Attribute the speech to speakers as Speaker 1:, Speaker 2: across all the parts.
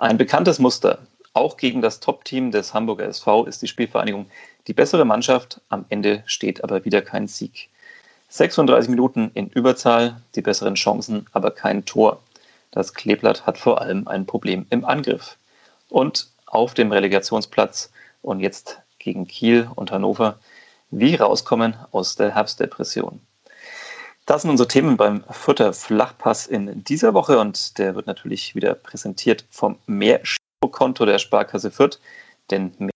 Speaker 1: Ein bekanntes Muster. Auch gegen das Top-Team des Hamburger SV ist die Spielvereinigung die bessere Mannschaft. Am Ende steht aber wieder kein Sieg. 36 Minuten in Überzahl, die besseren Chancen, aber kein Tor. Das Kleeblatt hat vor allem ein Problem im Angriff. Und auf dem Relegationsplatz und jetzt gegen Kiel und Hannover, wie rauskommen aus der Herbstdepression. Das sind unsere Themen beim Fürther Flachpass in dieser Woche und der wird natürlich wieder präsentiert vom Mehr-Konto der Sparkasse Fürth, denn mehr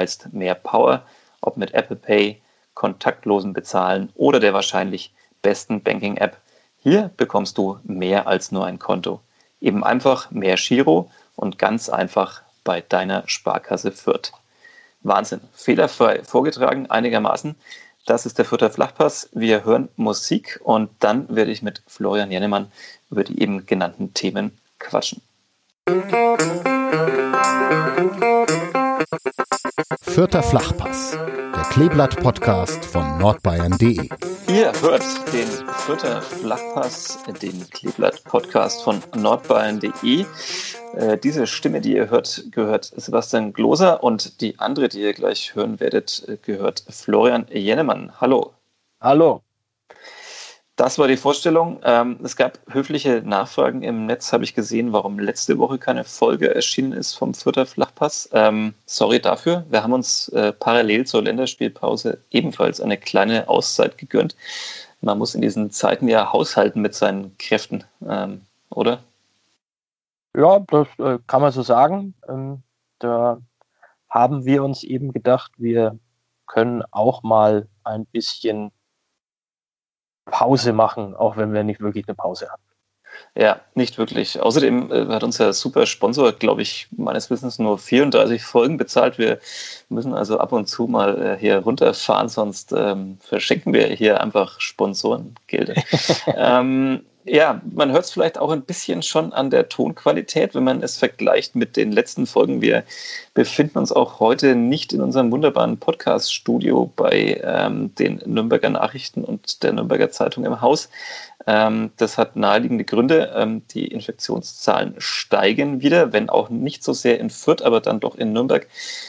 Speaker 1: heißt mehr Power, ob mit Apple Pay, kontaktlosen Bezahlen oder der wahrscheinlich besten Banking-App. Hier bekommst du mehr als nur ein Konto. Eben einfach mehr Giro und ganz einfach bei deiner Sparkasse Fürth. Wahnsinn. Fehlerfrei vorgetragen, einigermaßen. Das ist der Fürther Flachpass. Wir hören Musik und dann werde ich mit Florian Jennemann über die eben genannten Themen quatschen.
Speaker 2: Vierter Flachpass, der Kleeblatt-Podcast von nordbayern.de.
Speaker 1: Ihr hört den Vierter Flachpass, den Kleeblatt-Podcast von nordbayern.de. Äh, diese Stimme, die ihr hört, gehört Sebastian Gloser und die andere, die ihr gleich hören werdet, gehört Florian Jennemann. Hallo.
Speaker 3: Hallo.
Speaker 1: Das war die Vorstellung. Ähm, es gab höfliche Nachfragen im Netz, habe ich gesehen, warum letzte Woche keine Folge erschienen ist vom Vierter Flachpass. Ähm, sorry dafür. Wir haben uns äh, parallel zur Länderspielpause ebenfalls eine kleine Auszeit gegönnt. Man muss in diesen Zeiten ja haushalten mit seinen Kräften, ähm, oder?
Speaker 3: Ja, das äh, kann man so sagen. Da haben wir uns eben gedacht, wir können auch mal ein bisschen Pause machen, auch wenn wir nicht wirklich eine Pause haben.
Speaker 1: Ja, nicht wirklich. Außerdem äh, hat uns der super Sponsor, glaube ich, meines Wissens nur 34 Folgen bezahlt. Wir müssen also ab und zu mal äh, hier runterfahren, sonst ähm, verschenken wir hier einfach Sponsorengelder. ähm, ja, man hört es vielleicht auch ein bisschen schon an der Tonqualität, wenn man es vergleicht mit den letzten Folgen. Wir befinden uns auch heute nicht in unserem wunderbaren Podcast-Studio bei ähm, den Nürnberger Nachrichten und der Nürnberger Zeitung im Haus. Ähm, das hat naheliegende Gründe. Ähm, die Infektionszahlen steigen wieder, wenn auch nicht so sehr in Fürth, aber dann doch in Nürnberg.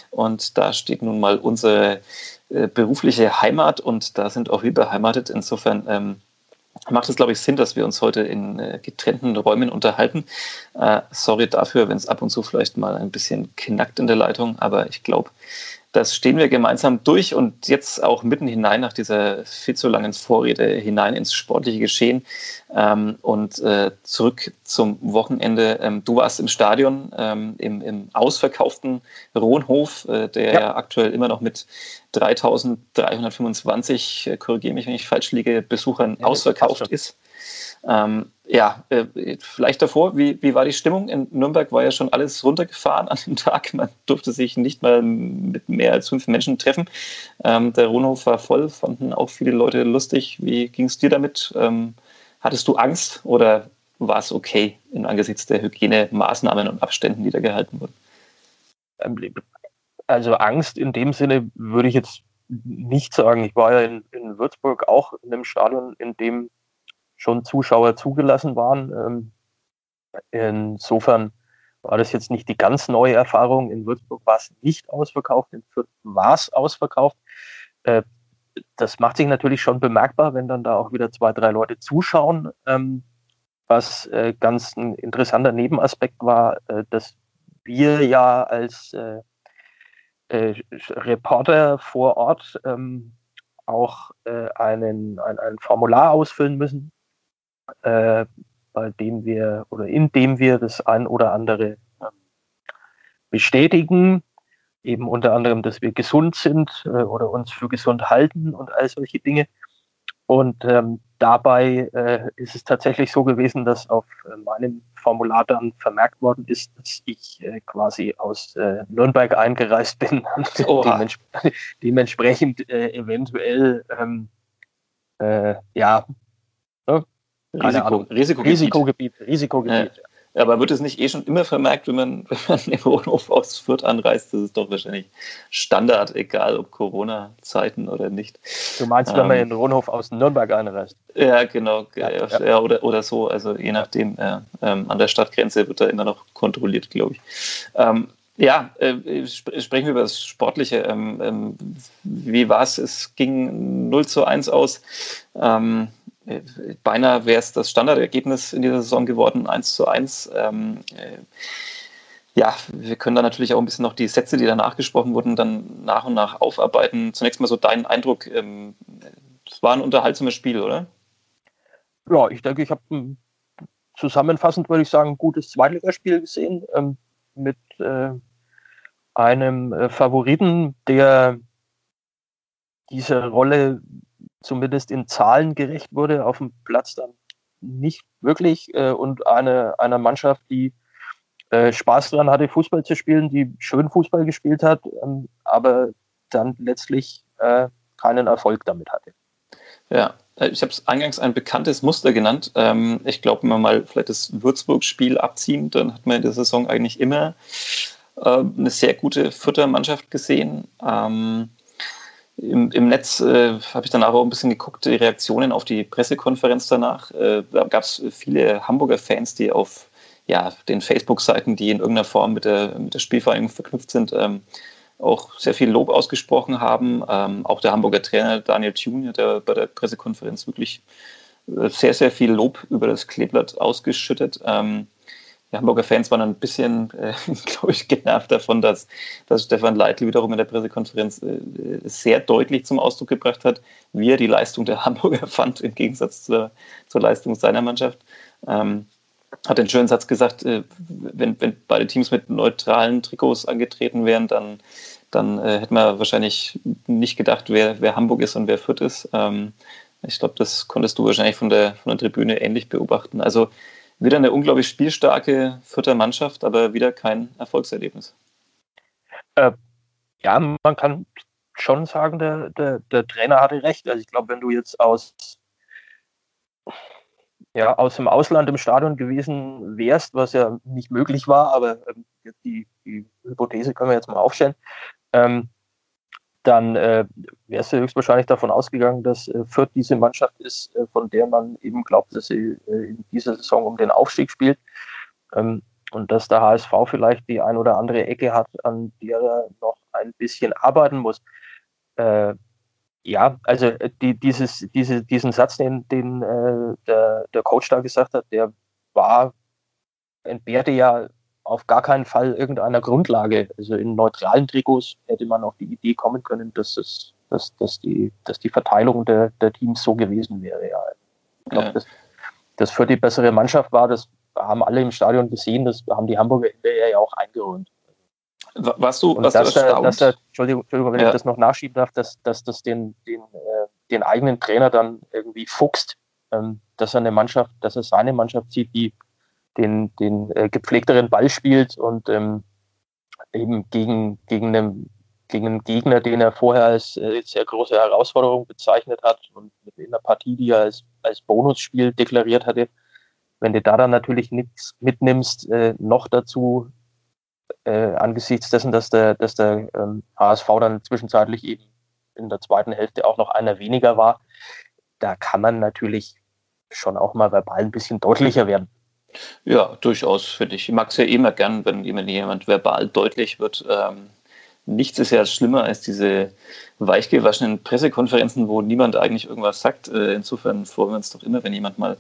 Speaker 1: Und da steht nun mal unsere äh, berufliche Heimat und da sind auch wir beheimatet. Insofern ähm, macht es, glaube ich, Sinn, dass wir uns heute in äh, getrennten Räumen unterhalten. Äh, sorry dafür, wenn es ab und zu vielleicht mal ein bisschen knackt in der Leitung, aber ich glaube, das stehen wir gemeinsam durch und jetzt auch mitten hinein nach dieser viel zu langen Vorrede hinein ins sportliche Geschehen ähm, und äh, zurück zum Wochenende. Ähm, du warst im Stadion, ähm, im, im ausverkauften Rohnhof, äh, der ja. ja. aktuell immer noch mit 3325, äh, korrigiere mich, wenn ich falsch liege, Besuchern ja, ausverkauft ist. Ähm, ja, äh, vielleicht davor, wie, wie war die Stimmung? In Nürnberg war ja schon alles runtergefahren an dem Tag. Man durfte sich nicht mal mit mehr als fünf Menschen treffen. Ähm, der Rohnhof war voll, fanden auch viele Leute lustig. Wie ging es dir damit? Ähm, hattest du Angst oder war es okay in angesichts der Hygienemaßnahmen und Abständen, die da gehalten wurden?
Speaker 3: Ähm, also Angst in dem Sinne würde ich jetzt nicht sagen. Ich war ja in, in Würzburg auch in einem Stadion, in dem schon Zuschauer zugelassen waren. Ähm, insofern war das jetzt nicht die ganz neue Erfahrung. In Würzburg war es nicht ausverkauft, in Fürth war es ausverkauft. Äh, das macht sich natürlich schon bemerkbar, wenn dann da auch wieder zwei, drei Leute zuschauen. Ähm, was äh, ganz ein interessanter Nebenaspekt war, äh, dass wir ja als Reporter vor Ort ähm, auch einen, ein, ein Formular ausfüllen müssen, äh, bei dem wir oder in dem wir das ein oder andere ähm, bestätigen, eben unter anderem, dass wir gesund sind äh, oder uns für gesund halten und all solche Dinge. Und ähm, dabei äh, ist es tatsächlich so gewesen, dass auf äh, meinem Formular dann vermerkt worden ist, dass ich äh, quasi aus äh, Nürnberg eingereist bin und dements dementsprechend äh, eventuell ähm, äh, ja
Speaker 1: Risiko, Risikogebiet.
Speaker 3: Risikogebiet. Risikogebiet.
Speaker 1: Aber wird es nicht eh schon immer vermerkt, wenn man, wenn man im Rohnhof aus Fürth anreist? Das ist doch wahrscheinlich Standard, egal ob Corona-Zeiten oder nicht.
Speaker 3: Du meinst, wenn man ähm, in den Rohnhof aus Nürnberg einreist?
Speaker 1: Ja, genau. Ja, ja. ja, oder, oder so. Also je nachdem. Ja, ähm, an der Stadtgrenze wird da immer noch kontrolliert, glaube ich. Ähm, ja, äh, sprechen wir über das Sportliche. Ähm, ähm, wie war es? Es ging 0 zu 1 aus. Ähm, äh, beinahe wäre es das Standardergebnis in dieser Saison geworden, 1 zu 1. Ähm, äh, ja, wir können da natürlich auch ein bisschen noch die Sätze, die danach gesprochen wurden, dann nach und nach aufarbeiten. Zunächst mal so dein Eindruck. Ähm, es war ein unterhaltsames Spiel, oder?
Speaker 3: Ja, ich denke, ich habe zusammenfassend, würde ich sagen, ein gutes Zweitligaspiel gesehen. Ähm, mit äh, einem äh, Favoriten, der diese Rolle zumindest in Zahlen gerecht wurde, auf dem Platz dann nicht wirklich äh, und eine, einer Mannschaft, die äh, Spaß daran hatte, Fußball zu spielen, die schön Fußball gespielt hat, ähm, aber dann letztlich äh, keinen Erfolg damit hatte.
Speaker 1: Ja, äh, ich habe es eingangs ein bekanntes Muster genannt. Ähm, ich glaube, wenn man mal vielleicht das Würzburg-Spiel abziehen, dann hat man in der Saison eigentlich immer äh, eine sehr gute Futtermannschaft gesehen. Ähm, im, im, Netz äh, habe ich danach auch ein bisschen geguckt, die Reaktionen auf die Pressekonferenz danach. Äh, da gab es viele Hamburger Fans, die auf ja, den Facebook-Seiten, die in irgendeiner Form mit der, mit der Spielvereinigung verknüpft sind, ähm, auch sehr viel Lob ausgesprochen haben. Ähm, auch der Hamburger Trainer Daniel Thune ja bei der Pressekonferenz wirklich äh, sehr, sehr viel Lob über das Kleeblatt ausgeschüttet. Ähm, die Hamburger Fans waren ein bisschen, äh, glaube ich, genervt davon, dass, dass Stefan Leitl wiederum in der Pressekonferenz äh, sehr deutlich zum Ausdruck gebracht hat, wie er die Leistung der Hamburger fand, im Gegensatz zur, zur Leistung seiner Mannschaft. Ähm, hat den schönen Satz gesagt, äh, wenn, wenn beide Teams mit neutralen Trikots angetreten wären, dann, dann äh, hätte man wahrscheinlich nicht gedacht, wer, wer Hamburg ist und wer Fürth ist. Ähm, ich glaube, das konntest du wahrscheinlich von der, von der Tribüne ähnlich beobachten. Also wieder eine unglaublich spielstarke vierte Mannschaft, aber wieder kein Erfolgserlebnis.
Speaker 3: Äh, ja, man kann schon sagen, der, der, der Trainer hatte recht. Also ich glaube, wenn du jetzt aus, ja, aus dem Ausland im Stadion gewesen wärst, was ja nicht möglich war, aber ähm, die, die Hypothese können wir jetzt mal aufstellen, ähm, dann äh, wärst du höchstwahrscheinlich davon ausgegangen, dass äh, Fürth diese Mannschaft ist, äh, von der man eben glaubt, dass sie äh, in dieser Saison um den Aufstieg spielt. Ähm, und dass der HSV vielleicht die ein oder andere Ecke hat, an der er noch ein bisschen arbeiten muss. Äh, ja, also äh, die, dieses, diese, diesen Satz, den, den äh, der, der Coach da gesagt hat, der war, entbehrte ja auf gar keinen Fall irgendeiner Grundlage. Also in neutralen Trikots hätte man auf die Idee kommen können, dass es, dass, dass die, dass die Verteilung der, der Teams so gewesen wäre. Ja. Ich glaube, ja. dass das für die bessere Mannschaft war, das haben alle im Stadion gesehen, das haben die Hamburger hinterher ja auch eingeräumt.
Speaker 1: Was du,
Speaker 3: was dass du der, dass der, Entschuldigung, Entschuldigung, wenn ja. ich das noch nachschieben darf, dass, dass das den, den, äh, den eigenen Trainer dann irgendwie fuchst, ähm, dass er eine Mannschaft, dass er seine Mannschaft sieht, die den, den äh, gepflegteren Ball spielt und ähm, eben gegen, gegen, einen, gegen einen Gegner, den er vorher als äh, sehr große Herausforderung bezeichnet hat und mit einer Partie, die er als, als Bonusspiel deklariert hatte. Wenn du da dann natürlich nichts mitnimmst, äh, noch dazu äh, angesichts dessen, dass der, dass der ähm, HSV dann zwischenzeitlich eben in der zweiten Hälfte auch noch einer weniger war, da kann man natürlich schon auch mal verbal ein bisschen deutlicher werden.
Speaker 1: Ja, durchaus, finde ich. Ich mag es ja immer gern, wenn jemand verbal deutlich wird. Ähm, nichts ist ja schlimmer als diese weichgewaschenen Pressekonferenzen, wo niemand eigentlich irgendwas sagt. Äh, insofern freuen wir uns doch immer, wenn jemand mal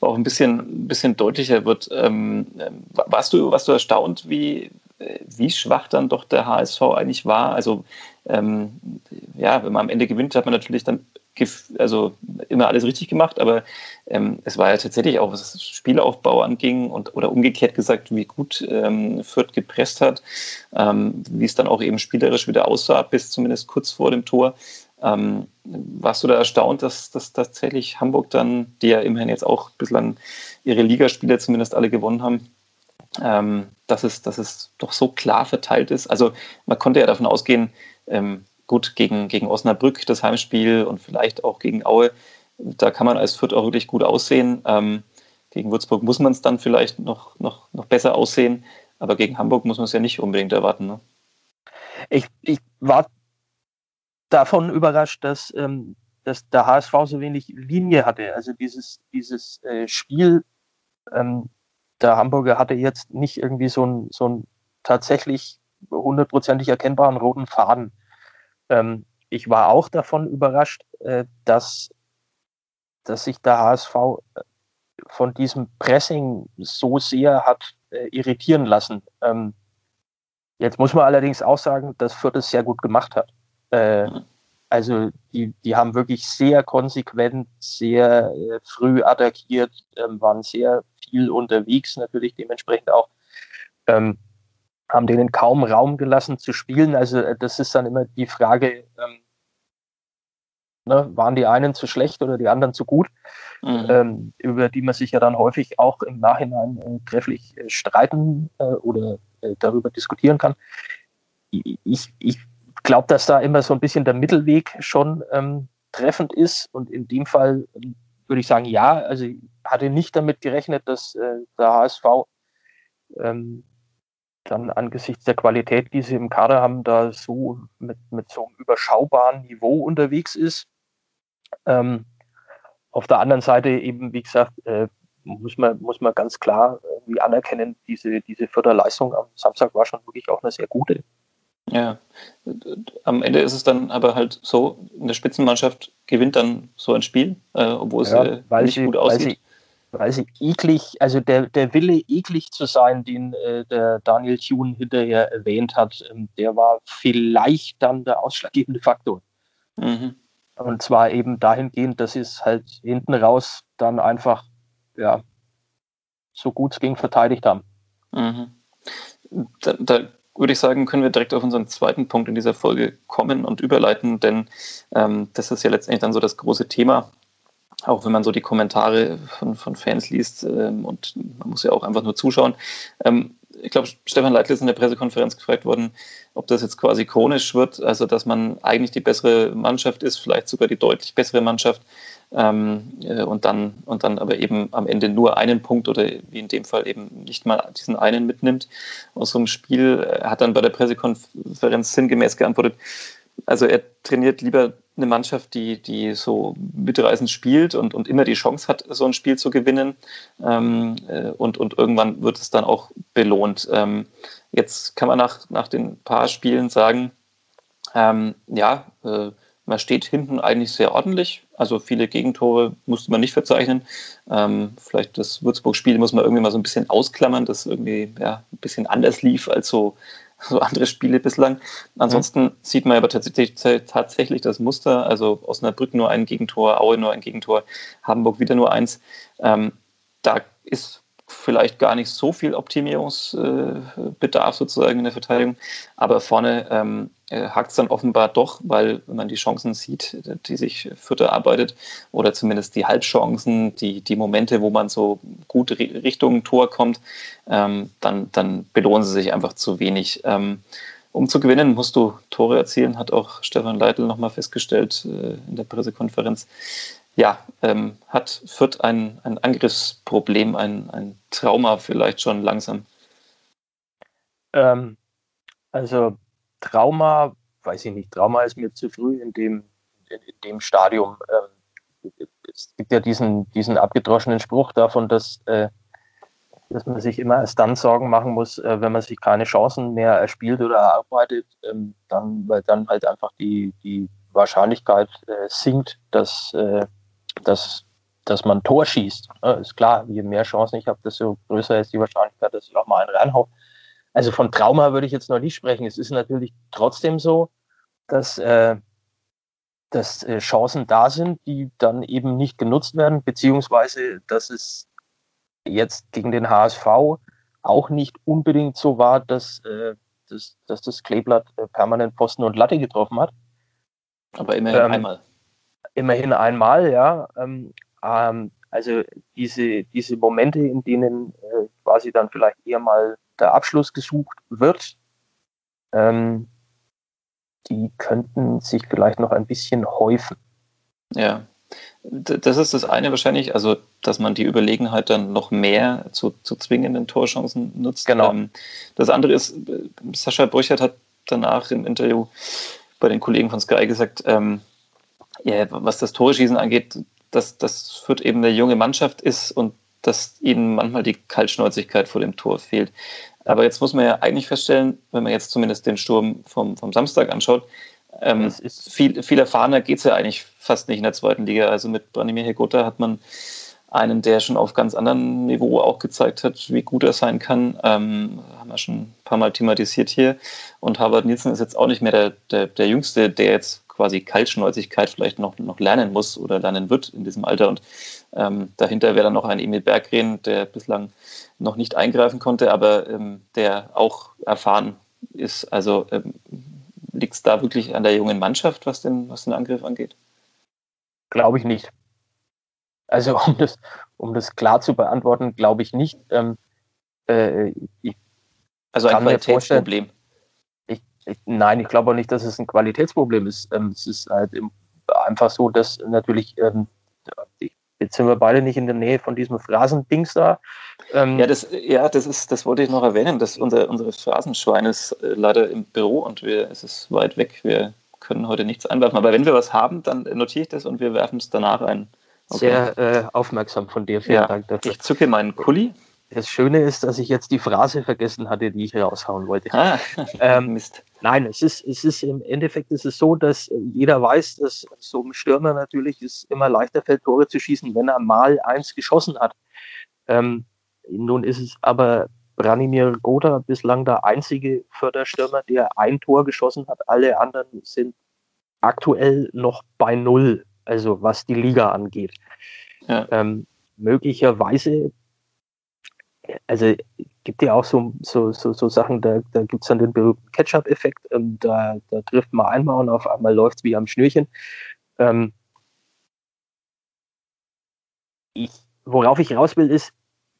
Speaker 1: auch ein bisschen, bisschen deutlicher wird. Ähm, ähm warst, du, warst du erstaunt, wie, äh, wie schwach dann doch der HSV eigentlich war? Also, ähm, ja, wenn man am Ende gewinnt, hat man natürlich dann also immer alles richtig gemacht, aber ähm, es war ja tatsächlich auch, was das Spielaufbau anging und oder umgekehrt gesagt, wie gut ähm, Fürth gepresst hat, ähm, wie es dann auch eben spielerisch wieder aussah, bis zumindest kurz vor dem Tor. Ähm, warst du da erstaunt, dass, dass tatsächlich Hamburg dann, die ja immerhin jetzt auch bislang ihre Ligaspiele zumindest alle gewonnen haben, ähm, dass, es, dass es doch so klar verteilt ist? Also man konnte ja davon ausgehen, ähm, gut gegen, gegen Osnabrück das Heimspiel und vielleicht auch gegen Aue, da kann man als Fürth auch wirklich gut aussehen. Ähm, gegen Würzburg muss man es dann vielleicht noch, noch, noch besser aussehen, aber gegen Hamburg muss man es ja nicht unbedingt erwarten. Ne?
Speaker 3: Ich, ich war davon überrascht, dass, ähm, dass der HSV so wenig Linie hatte. Also dieses, dieses äh, Spiel, ähm, der Hamburger hatte jetzt nicht irgendwie so ein, so ein tatsächlich hundertprozentig erkennbaren roten Faden. Ähm, ich war auch davon überrascht, äh, dass, dass sich der HSV äh, von diesem Pressing so sehr hat äh, irritieren lassen. Ähm, jetzt muss man allerdings auch sagen, dass Fürth es sehr gut gemacht hat. Äh, also die, die haben wirklich sehr konsequent, sehr äh, früh attackiert, ähm, waren sehr viel unterwegs, natürlich dementsprechend auch. Ähm, haben denen kaum Raum gelassen zu spielen. Also äh, das ist dann immer die Frage, ähm, ne, waren die einen zu schlecht oder die anderen zu gut, mhm. ähm, über die man sich ja dann häufig auch im Nachhinein äh, trefflich äh, streiten äh, oder äh, darüber diskutieren kann. Ich, ich glaube, dass da immer so ein bisschen der Mittelweg schon ähm, treffend ist und in dem Fall ähm, würde ich sagen, ja, also ich hatte nicht damit gerechnet, dass äh, der HSV ähm, dann angesichts der Qualität, die sie im Kader haben, da so mit, mit so einem überschaubaren Niveau unterwegs ist. Ähm, auf der anderen Seite eben, wie gesagt, äh, muss man, muss man ganz klar irgendwie anerkennen, diese, diese Förderleistung am Samstag war schon wirklich auch eine sehr gute.
Speaker 1: Ja, am Ende ist es dann aber halt so, eine Spitzenmannschaft gewinnt dann so ein Spiel, äh, obwohl ja, es äh, nicht sie, gut aussieht.
Speaker 3: Weil sie eklig, also der, der Wille, eklig zu sein, den äh, der Daniel Thune hinterher erwähnt hat, ähm, der war vielleicht dann der ausschlaggebende Faktor. Mhm. Und zwar eben dahingehend, dass sie es halt hinten raus dann einfach, ja, so gut es ging, verteidigt haben.
Speaker 1: Mhm. Da, da, würde ich sagen, können wir direkt auf unseren zweiten Punkt in dieser Folge kommen und überleiten, denn ähm, das ist ja letztendlich dann so das große Thema, auch wenn man so die Kommentare von, von Fans liest ähm, und man muss ja auch einfach nur zuschauen. Ähm, ich glaube, Stefan Leitl ist in der Pressekonferenz gefragt worden, ob das jetzt quasi chronisch wird, also dass man eigentlich die bessere Mannschaft ist, vielleicht sogar die deutlich bessere Mannschaft ähm, äh, und, dann, und dann aber eben am Ende nur einen Punkt oder wie in dem Fall eben nicht mal diesen einen mitnimmt aus so einem Spiel. Er hat dann bei der Pressekonferenz sinngemäß geantwortet, also er trainiert lieber eine Mannschaft, die, die so mitreißend spielt und, und immer die Chance hat, so ein Spiel zu gewinnen. Ähm, äh, und, und irgendwann wird es dann auch belohnt. Ähm, jetzt kann man nach, nach den paar Spielen sagen, ähm, ja, äh, man steht hinten eigentlich sehr ordentlich. Also viele Gegentore musste man nicht verzeichnen. Ähm, vielleicht das Würzburg-Spiel muss man irgendwie mal so ein bisschen ausklammern, das irgendwie ja, ein bisschen anders lief als so so andere Spiele bislang. Ansonsten mhm. sieht man aber tatsächlich, tatsächlich das Muster, also Osnabrück nur ein Gegentor, Aue nur ein Gegentor, Hamburg wieder nur eins. Ähm, da ist vielleicht gar nicht so viel Optimierungsbedarf sozusagen in der Verteidigung, aber vorne ähm, äh, hakt es dann offenbar doch, weil wenn man die Chancen sieht, die sich Fürth erarbeitet oder zumindest die Halbchancen, die, die Momente, wo man so gut Richtung Tor kommt, ähm, dann, dann belohnen sie sich einfach zu wenig. Ähm, um zu gewinnen, musst du Tore erzielen, hat auch Stefan Leitl nochmal festgestellt äh, in der Pressekonferenz ja, ähm, hat Fürth ein, ein Angriffsproblem, ein, ein Trauma vielleicht schon langsam?
Speaker 3: Ähm, also Trauma, weiß ich nicht, Trauma ist mir zu früh in dem, in, in dem Stadium. Ähm, es gibt ja diesen, diesen abgedroschenen Spruch davon, dass, äh, dass man sich immer erst dann Sorgen machen muss, äh, wenn man sich keine Chancen mehr erspielt oder erarbeitet, ähm, dann, weil dann halt einfach die, die Wahrscheinlichkeit äh, sinkt, dass äh, dass, dass man Tor schießt. ist klar, je mehr Chancen ich habe, desto größer ist die Wahrscheinlichkeit, dass ich auch mal einen reinhaue. Also von Trauma würde ich jetzt noch nicht sprechen. Es ist natürlich trotzdem so, dass, äh, dass äh, Chancen da sind, die dann eben nicht genutzt werden, beziehungsweise dass es jetzt gegen den HSV auch nicht unbedingt so war, dass, äh, dass, dass das Kleeblatt äh, permanent Posten und Latte getroffen hat.
Speaker 1: Aber immerhin ähm, einmal
Speaker 3: immerhin einmal, ja. Ähm, ähm, also diese, diese Momente, in denen äh, quasi dann vielleicht eher mal der Abschluss gesucht wird, ähm, die könnten sich vielleicht noch ein bisschen häufen.
Speaker 1: Ja, Das ist das eine wahrscheinlich, also dass man die Überlegenheit dann noch mehr zu, zu zwingenden Torchancen nutzt.
Speaker 3: Genau. Ähm,
Speaker 1: das andere ist, Sascha Brüchert hat danach im Interview bei den Kollegen von Sky gesagt, ähm, ja, was das Torschießen angeht, dass das Fürth eben eine junge Mannschaft ist und dass ihnen manchmal die Kaltschnäuzigkeit vor dem Tor fehlt. Aber jetzt muss man ja eigentlich feststellen, wenn man jetzt zumindest den Sturm vom, vom Samstag anschaut, ähm, viel, viel erfahrener geht es ja eigentlich fast nicht in der zweiten Liga. Also mit Branimir Hegota hat man einen, der schon auf ganz anderem Niveau auch gezeigt hat, wie gut er sein kann. Ähm, haben wir schon ein paar Mal thematisiert hier. Und Harvard Nielsen ist jetzt auch nicht mehr der, der, der Jüngste, der jetzt quasi Kaltschnäuzigkeit vielleicht noch, noch lernen muss oder lernen wird in diesem Alter. Und ähm, dahinter wäre dann noch ein Emil Berggren, der bislang noch nicht eingreifen konnte, aber ähm, der auch erfahren ist. Also ähm, liegt es da wirklich an der jungen Mannschaft, was den, was den Angriff angeht?
Speaker 3: Glaube ich nicht. Also um das, um das klar zu beantworten, glaube ich nicht. Ähm, äh, ich
Speaker 1: also ein Qualitätsproblem.
Speaker 3: Nein, ich glaube auch nicht, dass es ein Qualitätsproblem ist. Ähm, es ist halt einfach so, dass natürlich ähm, Jetzt sind wir beide nicht in der Nähe von diesem Phrasendings da.
Speaker 1: Ähm ja, das, ja das, ist, das wollte ich noch erwähnen. Dass unser, unsere Phrasenschwein ist äh, leider im Büro und wir, es ist weit weg. Wir können heute nichts einwerfen. Aber wenn wir was haben, dann notiere ich das und wir werfen es danach ein.
Speaker 3: Okay. Sehr äh, aufmerksam von dir.
Speaker 1: Vielen ja, Dank dafür. Ich zücke meinen Kuli.
Speaker 3: Das Schöne ist, dass ich jetzt die Phrase vergessen hatte, die ich raushauen wollte. Ah, ähm, Mist. Nein, es ist, es ist im Endeffekt ist es so, dass jeder weiß, dass so ein Stürmer natürlich es immer leichter fällt, Tore zu schießen, wenn er mal eins geschossen hat. Ähm, nun ist es aber Branimir Goda bislang der einzige Förderstürmer, der ein Tor geschossen hat. Alle anderen sind aktuell noch bei Null, also was die Liga angeht. Ja. Ähm, möglicherweise also gibt ja auch so, so, so, so Sachen, da, da gibt es dann den berühmten Ketchup-Effekt, ähm, da, da trifft man einmal und auf einmal läuft es wie am Schnürchen. Ähm, ich, worauf ich raus will, ist,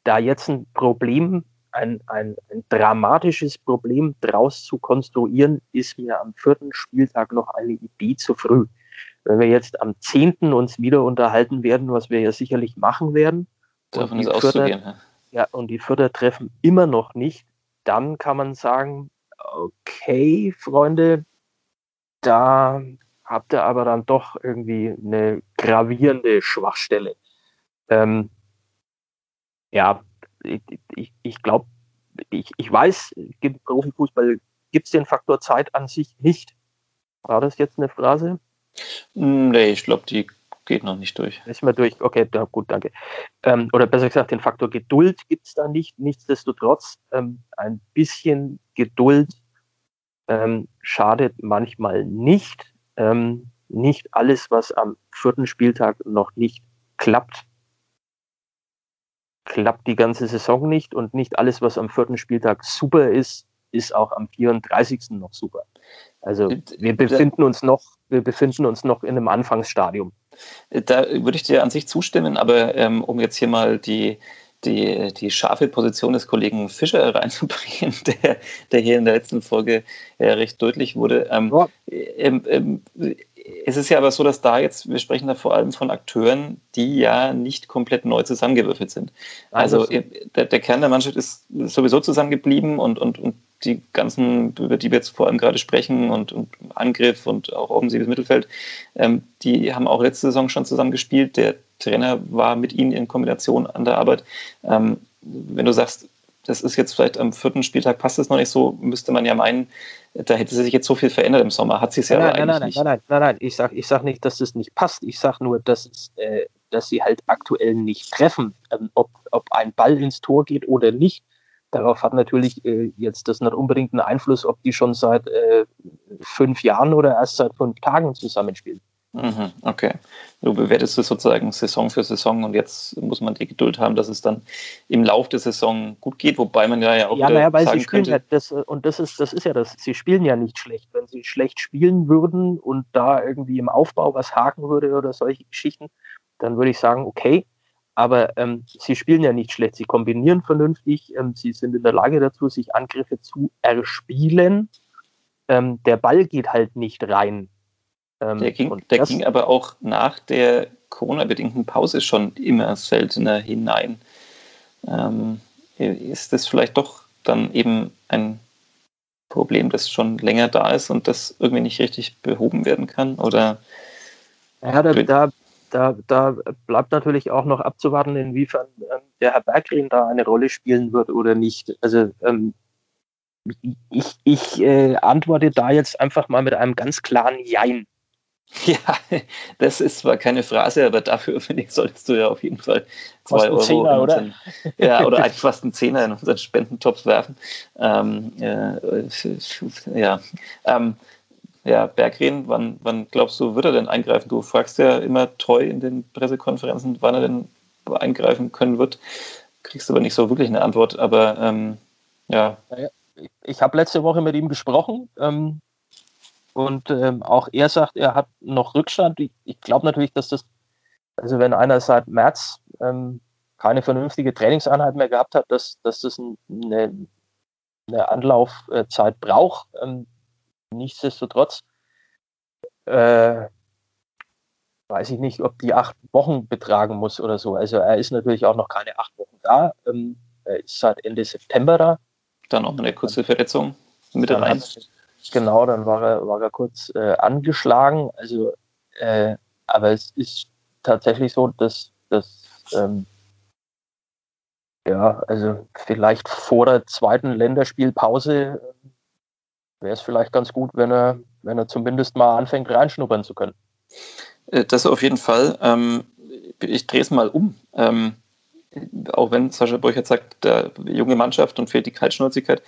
Speaker 3: da jetzt ein Problem, ein, ein, ein dramatisches Problem draus zu konstruieren, ist mir am vierten Spieltag noch eine Idee zu früh. Wenn wir jetzt am zehnten uns wieder unterhalten werden, was wir ja sicherlich machen werden,
Speaker 1: Davon ist auszugehen. Ja
Speaker 3: ja, und die Vierter treffen immer noch nicht, dann kann man sagen, okay, Freunde, da habt ihr aber dann doch irgendwie eine gravierende Schwachstelle. Ähm, ja, ich, ich, glaube, ich, ich weiß, im Profifußball gibt es den Faktor Zeit an sich nicht. War das jetzt eine Phrase?
Speaker 1: Nee, ich glaube, die geht noch nicht durch.
Speaker 3: Ist mal durch. Okay, ja, gut, danke. Ähm, oder besser gesagt, den Faktor Geduld gibt es da nicht. Nichtsdestotrotz, ähm, ein bisschen Geduld ähm, schadet manchmal nicht. Ähm, nicht alles, was am vierten Spieltag noch nicht klappt, klappt die ganze Saison nicht. Und nicht alles, was am vierten Spieltag super ist, ist auch am 34. noch super. Also wir befinden uns noch, wir befinden uns noch in einem Anfangsstadium.
Speaker 1: Da würde ich dir an sich zustimmen, aber ähm, um jetzt hier mal die, die, die scharfe Position des Kollegen Fischer reinzubringen, der, der hier in der letzten Folge äh, recht deutlich wurde. Ähm, ja. ähm, ähm es ist ja aber so, dass da jetzt, wir sprechen da vor allem von Akteuren, die ja nicht komplett neu zusammengewürfelt sind. Also der, der Kern der Mannschaft ist sowieso zusammengeblieben und, und, und die ganzen, über die wir jetzt vor allem gerade sprechen und, und Angriff und auch offensives Mittelfeld, ähm, die haben auch letzte Saison schon zusammengespielt. Der Trainer war mit ihnen in Kombination an der Arbeit. Ähm, wenn du sagst, das ist jetzt vielleicht am vierten Spieltag passt es noch nicht so, müsste man ja meinen, da hätte sich jetzt so viel verändert im Sommer. Hat es ja
Speaker 3: nein,
Speaker 1: aber
Speaker 3: nein,
Speaker 1: eigentlich
Speaker 3: nein,
Speaker 1: nicht.
Speaker 3: Nein, nein, nein, nein, ich sage ich sag nicht, dass es nicht passt. Ich sage nur, dass, es, äh, dass sie halt aktuell nicht treffen. Ähm, ob, ob ein Ball ins Tor geht oder nicht, Darauf hat natürlich äh, jetzt das nicht unbedingt einen Einfluss, ob die schon seit äh, fünf Jahren oder erst seit fünf Tagen zusammenspielen.
Speaker 1: Mhm, okay. Du bewertest es sozusagen Saison für Saison und jetzt muss man die Geduld haben, dass es dann im Lauf der Saison gut geht, wobei man ja, ja auch
Speaker 3: ja, naja, weil sie spielen halt das, und das ist, das ist ja das, sie spielen ja nicht schlecht. Wenn sie schlecht spielen würden und da irgendwie im Aufbau was haken würde oder solche Geschichten, dann würde ich sagen, okay, aber ähm, sie spielen ja nicht schlecht, sie kombinieren vernünftig, ähm, sie sind in der Lage dazu, sich Angriffe zu erspielen. Ähm, der Ball geht halt nicht rein.
Speaker 1: Ähm, der ging, der ging aber auch nach der Corona-bedingten Pause schon immer seltener hinein. Ähm, ist das vielleicht doch dann eben ein Problem, das schon länger da ist und das irgendwie nicht richtig behoben werden kann? Oder
Speaker 3: ja, da, da, da, da bleibt natürlich auch noch abzuwarten, inwiefern ähm, der Herr Berggren da eine Rolle spielen wird oder nicht. Also ähm, ich, ich äh, antworte da jetzt einfach mal mit einem ganz klaren Jein.
Speaker 1: Ja, das ist zwar keine Phrase, aber dafür, finde ich, solltest du ja auf jeden Fall zwei Euro Zehner,
Speaker 3: oder?
Speaker 1: ja, oder eigentlich fast einen Zehner in unseren Spendentopf werfen. Ähm, äh, ja, ähm, ja, Berggren, wann, wann glaubst du, wird er denn eingreifen? Du fragst ja immer treu in den Pressekonferenzen, wann er denn eingreifen können wird. Kriegst aber nicht so wirklich eine Antwort, aber ähm, ja.
Speaker 3: Ich, ich habe letzte Woche mit ihm gesprochen. Ähm, und ähm, auch er sagt, er hat noch Rückstand. Ich, ich glaube natürlich, dass das, also wenn einer seit März ähm, keine vernünftige Trainingseinheit mehr gehabt hat, dass, dass das eine, eine Anlaufzeit braucht. Ähm, nichtsdestotrotz äh, weiß ich nicht, ob die acht Wochen betragen muss oder so. Also er ist natürlich auch noch keine acht Wochen da. Ähm, er ist seit Ende September da.
Speaker 1: Dann auch eine kurze Verletzung mit rein.
Speaker 3: Genau, dann war er, war er kurz äh, angeschlagen. Also, äh, aber es ist tatsächlich so, dass, dass ähm, ja, also vielleicht vor der zweiten Länderspielpause äh, wäre es vielleicht ganz gut, wenn er, wenn er zumindest mal anfängt, reinschnuppern zu können.
Speaker 1: Äh, das auf jeden Fall. Ähm, ich drehe es mal um. Ähm, auch wenn Sascha Burchert sagt, der junge Mannschaft und fehlt die Kaltschnäuzigkeit.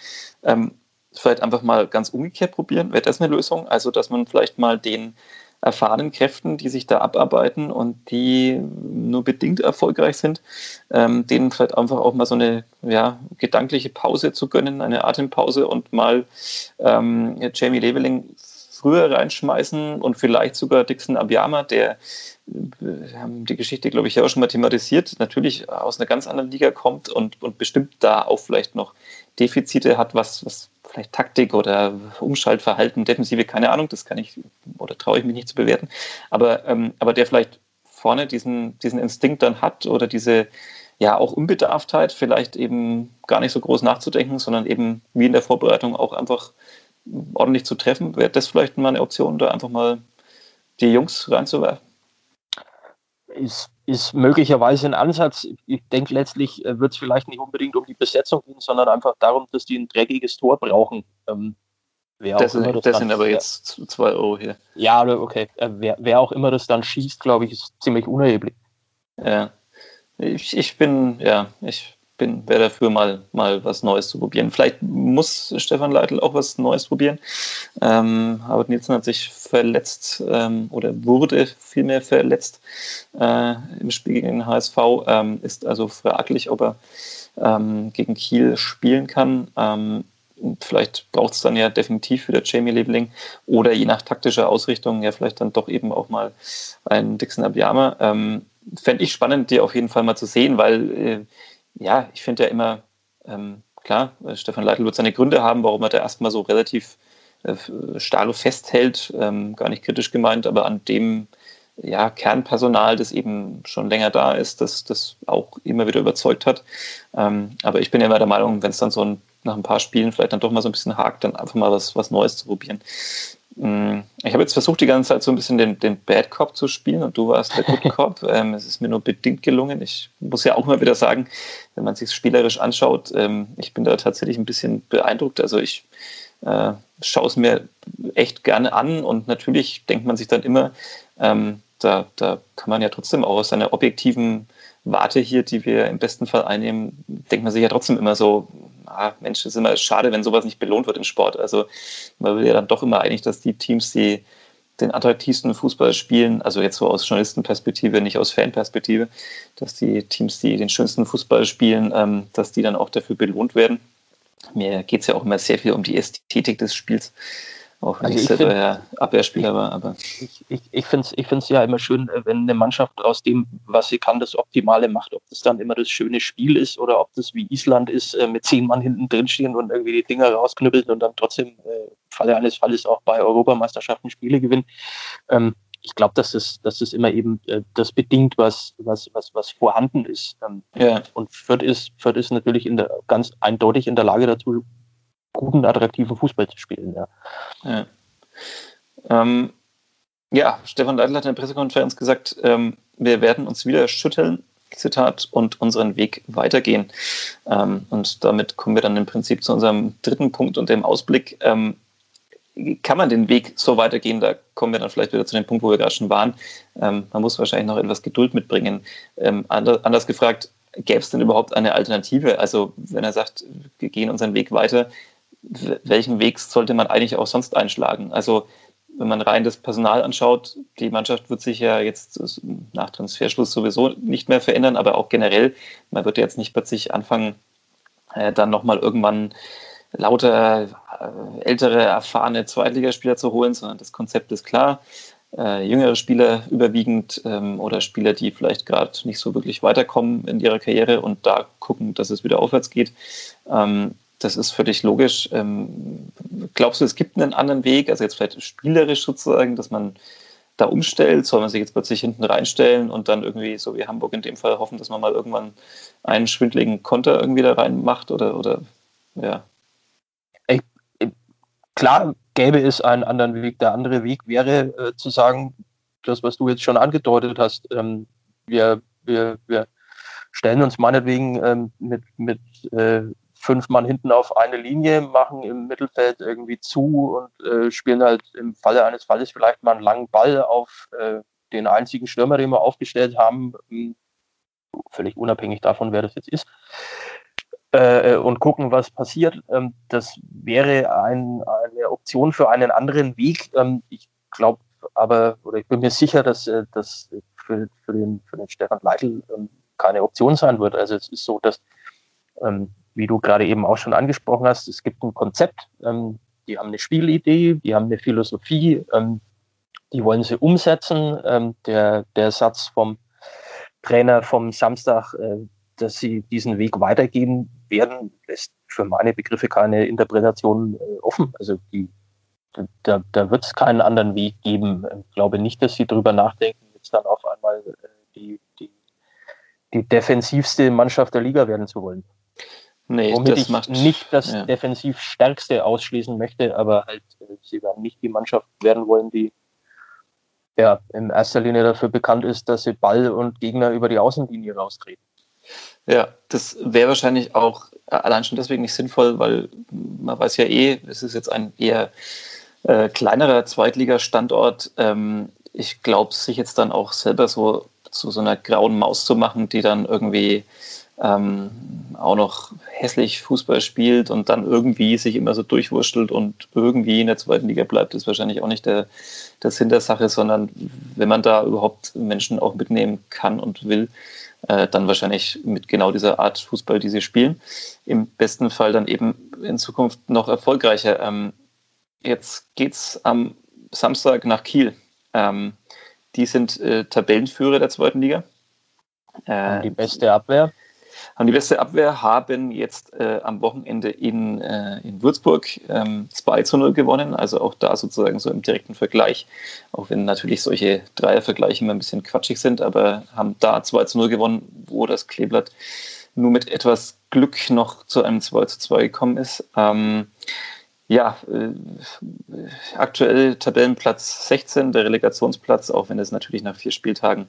Speaker 1: Ähm, vielleicht einfach mal ganz umgekehrt probieren. Wäre das eine Lösung? Also, dass man vielleicht mal den erfahrenen Kräften, die sich da abarbeiten und die nur bedingt erfolgreich sind, ähm, denen vielleicht einfach auch mal so eine ja, gedankliche Pause zu gönnen, eine Atempause und mal ähm, Jamie Leveling früher reinschmeißen und vielleicht sogar Dixon Abiyama, der wir haben die Geschichte, glaube ich, ja auch schon mal thematisiert, natürlich aus einer ganz anderen Liga kommt und, und bestimmt da auch vielleicht noch Defizite hat, was, was vielleicht Taktik oder Umschaltverhalten, Defensive, keine Ahnung, das kann ich oder traue ich mich nicht zu bewerten, aber, ähm, aber der vielleicht vorne diesen, diesen Instinkt dann hat oder diese ja auch Unbedarftheit, vielleicht eben gar nicht so groß nachzudenken, sondern eben wie in der Vorbereitung auch einfach ordentlich zu treffen, wäre das vielleicht mal eine Option, da einfach mal die Jungs reinzuwerfen?
Speaker 3: Ist, ist möglicherweise ein Ansatz. Ich denke, letztlich äh, wird es vielleicht nicht unbedingt um die Besetzung gehen, sondern einfach darum, dass die ein dreckiges Tor brauchen. Ähm,
Speaker 1: wer das, das, das sind aber jetzt zwei Euro hier.
Speaker 3: Ja, okay. Äh, wer, wer auch immer das dann schießt, glaube ich, ist ziemlich unerheblich.
Speaker 1: Ja. Ich, ich bin, ja, ich bin, wäre dafür mal, mal was Neues zu probieren. Vielleicht muss Stefan Leitl auch was Neues probieren. Ähm, Howard Nielsen hat sich verletzt ähm, oder wurde vielmehr verletzt äh, im Spiel gegen den HSV. Ähm, ist also fraglich, ob er ähm, gegen Kiel spielen kann. Ähm, vielleicht braucht es dann ja definitiv wieder Jamie Leveling oder je nach taktischer Ausrichtung ja vielleicht dann doch eben auch mal einen Dixon Abiyama. Ähm, Fände ich spannend, dir auf jeden Fall mal zu sehen, weil äh, ja, ich finde ja immer, ähm, klar, äh, Stefan Leitl wird seine Gründe haben, warum er da erstmal so relativ äh, starr festhält, ähm, gar nicht kritisch gemeint, aber an dem ja, Kernpersonal, das eben schon länger da ist, das das auch immer wieder überzeugt hat. Ähm, aber ich bin ja immer der Meinung, wenn es dann so ein, nach ein paar Spielen vielleicht dann doch mal so ein bisschen hakt, dann einfach mal was, was Neues zu probieren. Mm, ich habe jetzt versucht, die ganze Zeit so ein bisschen den, den Bad Cop zu spielen und du warst der Good Cop. ähm, es ist mir nur bedingt gelungen. Ich muss ja auch mal wieder sagen, wenn man sich spielerisch anschaut, ähm, ich bin da tatsächlich ein bisschen beeindruckt. Also ich äh, schaue es mir echt gerne an und natürlich denkt man sich dann immer, ähm, da, da kann man ja trotzdem auch aus seiner objektiven Warte hier, die wir im besten Fall einnehmen, denkt man sich ja trotzdem immer so, ah, Mensch, das ist immer schade, wenn sowas nicht belohnt wird im Sport. Also man will ja dann doch immer eigentlich, dass die Teams, die den attraktivsten Fußball spielen, also jetzt so aus Journalistenperspektive, nicht aus Fanperspektive, dass die Teams, die den schönsten Fußball spielen, ähm, dass die dann auch dafür belohnt werden. Mir geht es ja auch immer sehr viel um die Ästhetik des Spiels. Auch wenn also ich, selber ja Abwehrspieler war, aber.
Speaker 3: Ich, ich, ich finde es ich find's ja immer schön, äh, wenn eine Mannschaft aus dem, was sie kann, das Optimale macht. Ob das dann immer das schöne Spiel ist oder ob das wie Island ist, äh, mit zehn Mann hinten drin stehen und irgendwie die Dinger rausknüppeln und dann trotzdem äh, Falle eines Falles auch bei Europameisterschaften Spiele gewinnen. Ähm, ich glaube, dass das, dass das immer eben äh, das bedingt, was, was, was, was vorhanden ist. Ähm, ja. Und Fürth ist, Fürth ist natürlich in der, ganz eindeutig in der Lage dazu, guten, attraktiven Fußball zu spielen. Ja,
Speaker 1: ja. Ähm, ja Stefan Leitl hat in der Pressekonferenz gesagt, ähm, wir werden uns wieder schütteln, Zitat, und unseren Weg weitergehen. Ähm, und damit kommen wir dann im Prinzip zu unserem dritten Punkt und dem Ausblick. Ähm, kann man den Weg so weitergehen? Da kommen wir dann vielleicht wieder zu dem Punkt, wo wir gerade schon waren. Ähm, man muss wahrscheinlich noch etwas Geduld mitbringen. Ähm, anders, anders gefragt, gäbe es denn überhaupt eine Alternative? Also wenn er sagt, wir gehen unseren Weg weiter, welchen Weg sollte man eigentlich auch sonst einschlagen? Also wenn man rein das Personal anschaut, die Mannschaft wird sich ja jetzt nach Transferschluss sowieso nicht mehr verändern, aber auch generell, man wird jetzt nicht plötzlich anfangen, äh, dann nochmal irgendwann lauter äh, ältere, erfahrene Zweitligaspieler zu holen, sondern das Konzept ist klar. Äh, jüngere Spieler überwiegend ähm, oder Spieler, die vielleicht gerade nicht so wirklich weiterkommen in ihrer Karriere und da gucken, dass es wieder aufwärts geht. Ähm, das ist völlig logisch. Ähm, glaubst du, es gibt einen anderen Weg, also jetzt vielleicht spielerisch sozusagen, dass man da umstellt? Soll man sich jetzt plötzlich hinten reinstellen und dann irgendwie, so wie Hamburg in dem Fall, hoffen, dass man mal irgendwann einen schwindligen Konter irgendwie da reinmacht? Oder, oder ja.
Speaker 3: Ich, klar gäbe es einen anderen Weg. Der andere Weg wäre äh, zu sagen, das, was du jetzt schon angedeutet hast, ähm, wir, wir, wir stellen uns meinetwegen ähm, mit, mit äh, fünf Mann hinten auf eine Linie, machen im Mittelfeld irgendwie zu und äh, spielen halt im Falle eines Falles vielleicht mal einen langen Ball auf äh, den einzigen Stürmer, den wir aufgestellt haben, ähm, völlig unabhängig davon, wer das jetzt ist, äh, äh, und gucken, was passiert. Ähm, das wäre ein, eine Option für einen anderen Weg. Ähm, ich glaube aber, oder ich bin mir sicher, dass äh, das für, für, den, für den Stefan Leitl ähm, keine Option sein wird. Also es ist so, dass ähm, wie du gerade eben auch schon angesprochen hast, es gibt ein Konzept, ähm, die haben eine Spielidee, die haben eine Philosophie, ähm, die wollen sie umsetzen. Ähm, der, der Satz vom Trainer vom Samstag, äh, dass sie diesen Weg weitergehen werden, lässt für meine Begriffe keine Interpretation äh, offen. Also die, da, da wird es keinen anderen Weg geben. Ich glaube nicht, dass sie darüber nachdenken, jetzt dann auf einmal äh, die, die, die defensivste Mannschaft der Liga werden zu wollen. Nee, Womit das ich macht, nicht das ja. defensiv stärkste ausschließen möchte, aber halt, äh, sie werden nicht die Mannschaft werden wollen, die ja in erster Linie dafür bekannt ist, dass sie Ball und Gegner über die Außenlinie raustreten.
Speaker 1: Ja, das wäre wahrscheinlich auch allein schon deswegen nicht sinnvoll, weil man weiß ja eh, es ist jetzt ein eher äh, kleinerer Zweitligastandort. Ähm, ich glaube, sich jetzt dann auch selber so zu so einer grauen Maus zu machen, die dann irgendwie ähm, auch noch hässlich Fußball spielt und dann irgendwie sich immer so durchwurschtelt und irgendwie in der zweiten Liga bleibt, ist wahrscheinlich auch nicht der, der Sinn der Sache, sondern wenn man da überhaupt Menschen auch mitnehmen kann und will, äh, dann wahrscheinlich mit genau dieser Art Fußball, die sie spielen. Im besten Fall dann eben in Zukunft noch erfolgreicher. Ähm, jetzt es am Samstag nach Kiel. Ähm, die sind äh, Tabellenführer der zweiten Liga.
Speaker 3: Äh, die beste Abwehr
Speaker 1: haben die beste Abwehr, haben jetzt äh, am Wochenende in, äh, in Würzburg ähm, 2 zu 0 gewonnen. Also auch da sozusagen so im direkten Vergleich. Auch wenn natürlich solche Dreiervergleiche immer ein bisschen quatschig sind, aber haben da 2 zu 0 gewonnen, wo das Kleeblatt nur mit etwas Glück noch zu einem 2 zu 2 gekommen ist. Ähm, ja, äh, aktuell Tabellenplatz 16, der Relegationsplatz, auch wenn es natürlich nach vier Spieltagen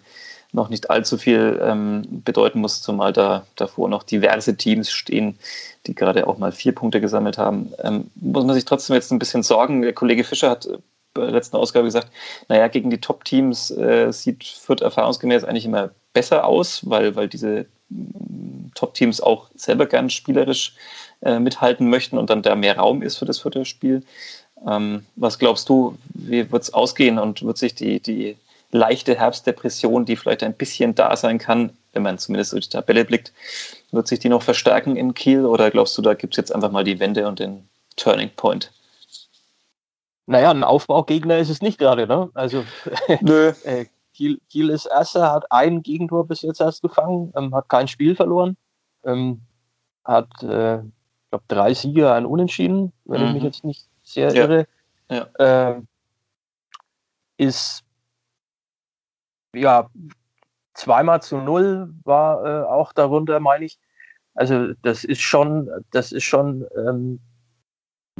Speaker 1: noch nicht allzu viel ähm, bedeuten muss, zumal da davor noch diverse Teams stehen, die gerade auch mal vier Punkte gesammelt haben. Ähm, muss man sich trotzdem jetzt ein bisschen sorgen. Der Kollege Fischer hat bei der letzten Ausgabe gesagt, naja, gegen die Top-Teams äh, sieht Fürth erfahrungsgemäß eigentlich immer besser aus, weil, weil diese mm, Top-Teams auch selber gern spielerisch äh, mithalten möchten und dann da mehr Raum ist für das vierte Spiel. Ähm, was glaubst du, wie wird es ausgehen und wird sich die, die leichte Herbstdepression, die vielleicht ein bisschen da sein kann, wenn man zumindest durch die Tabelle blickt, wird sich die noch verstärken in Kiel oder glaubst du, da gibt es jetzt einfach mal die Wende und den Turning Point?
Speaker 3: Naja, ein Aufbaugegner ist es nicht gerade, ne? Also Nö. Äh, Kiel, Kiel ist Erster, hat ein Gegentor bis jetzt erst gefangen, ähm, hat kein Spiel verloren, ähm, hat, äh, ich glaube, drei Siege, ein Unentschieden, wenn mhm. ich mich jetzt nicht sehr ja. irre. Ja. Ähm, ist ja zweimal zu null war äh, auch darunter, meine ich. Also das ist schon, das ist schon ähm,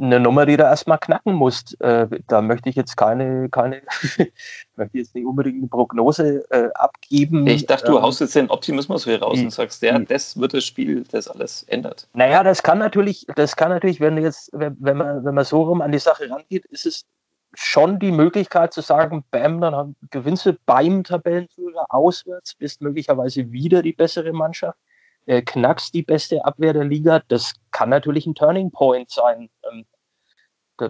Speaker 3: eine Nummer, die du erstmal knacken musst. Äh, da möchte ich jetzt keine, keine möchte jetzt nicht unbedingt eine Prognose äh, abgeben.
Speaker 1: Ich dachte, du ähm, haust jetzt den Optimismus hier raus und sagst, ja, das wird das Spiel, das alles ändert.
Speaker 3: Naja, das kann natürlich, das kann natürlich, wenn du jetzt, wenn, wenn man, wenn man so rum an die Sache rangeht, ist es schon die Möglichkeit zu sagen, bam, dann gewinnst du beim Tabellenführer auswärts, bist möglicherweise wieder die bessere Mannschaft äh, knackst die beste Abwehr der Liga. Das kann natürlich ein Turning Point sein. Ähm, da,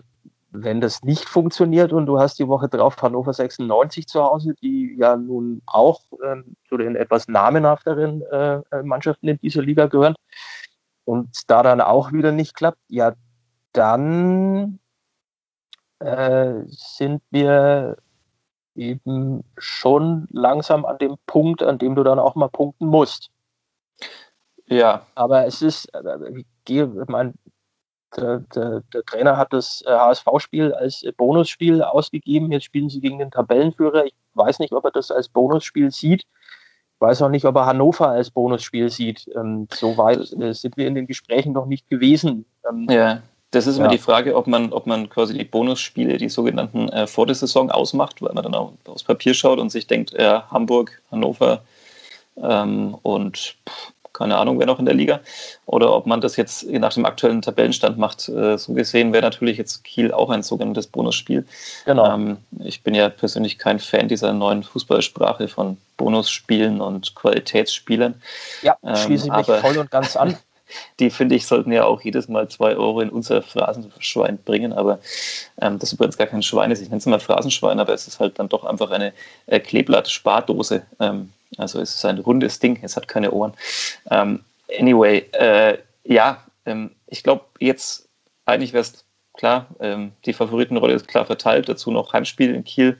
Speaker 3: wenn das nicht funktioniert und du hast die Woche drauf Hannover 96 zu Hause, die ja nun auch ähm, zu den etwas namenhafteren äh, äh, Mannschaften in dieser Liga gehören und da dann auch wieder nicht klappt, ja, dann äh, sind wir eben schon langsam an dem Punkt, an dem du dann auch mal punkten musst. Ja. Aber es ist, äh, ich meine, der, der, der, Trainer hat das HSV-Spiel äh, als Bonusspiel ausgegeben. Jetzt spielen sie gegen den Tabellenführer. Ich weiß nicht, ob er das als Bonusspiel sieht. Ich weiß auch nicht, ob er Hannover als Bonusspiel sieht. Ähm, so weit äh, sind wir in den Gesprächen noch nicht gewesen.
Speaker 1: Ähm, ja, das ist immer ja. die Frage, ob man, ob man quasi die Bonusspiele, die sogenannten, äh, vor der Saison ausmacht, weil man dann auch aufs Papier schaut und sich denkt, ja, Hamburg, Hannover ähm, und pff, keine Ahnung, wer noch in der Liga, oder ob man das jetzt nach dem aktuellen Tabellenstand macht. Äh, so gesehen wäre natürlich jetzt Kiel auch ein sogenanntes Bonusspiel. Genau. Ähm, ich bin ja persönlich kein Fan dieser neuen Fußballsprache von Bonusspielen und Qualitätsspielen.
Speaker 3: Ja, ähm, schließe ich mich voll und ganz an.
Speaker 1: Die finde ich, sollten ja auch jedes Mal zwei Euro in unser Phrasenschwein bringen, aber ähm, das übrigens gar kein Schwein ist. Ich nenne es mal Phrasenschwein, aber es ist halt dann doch einfach eine äh, Kleeblatt-Spardose. Ähm, also es ist ein rundes Ding, es hat keine Ohren. Ähm, anyway, äh, ja, ähm, ich glaube, jetzt eigentlich wäre es klar, ähm, die Favoritenrolle ist klar verteilt. Dazu noch Heimspiel in Kiel,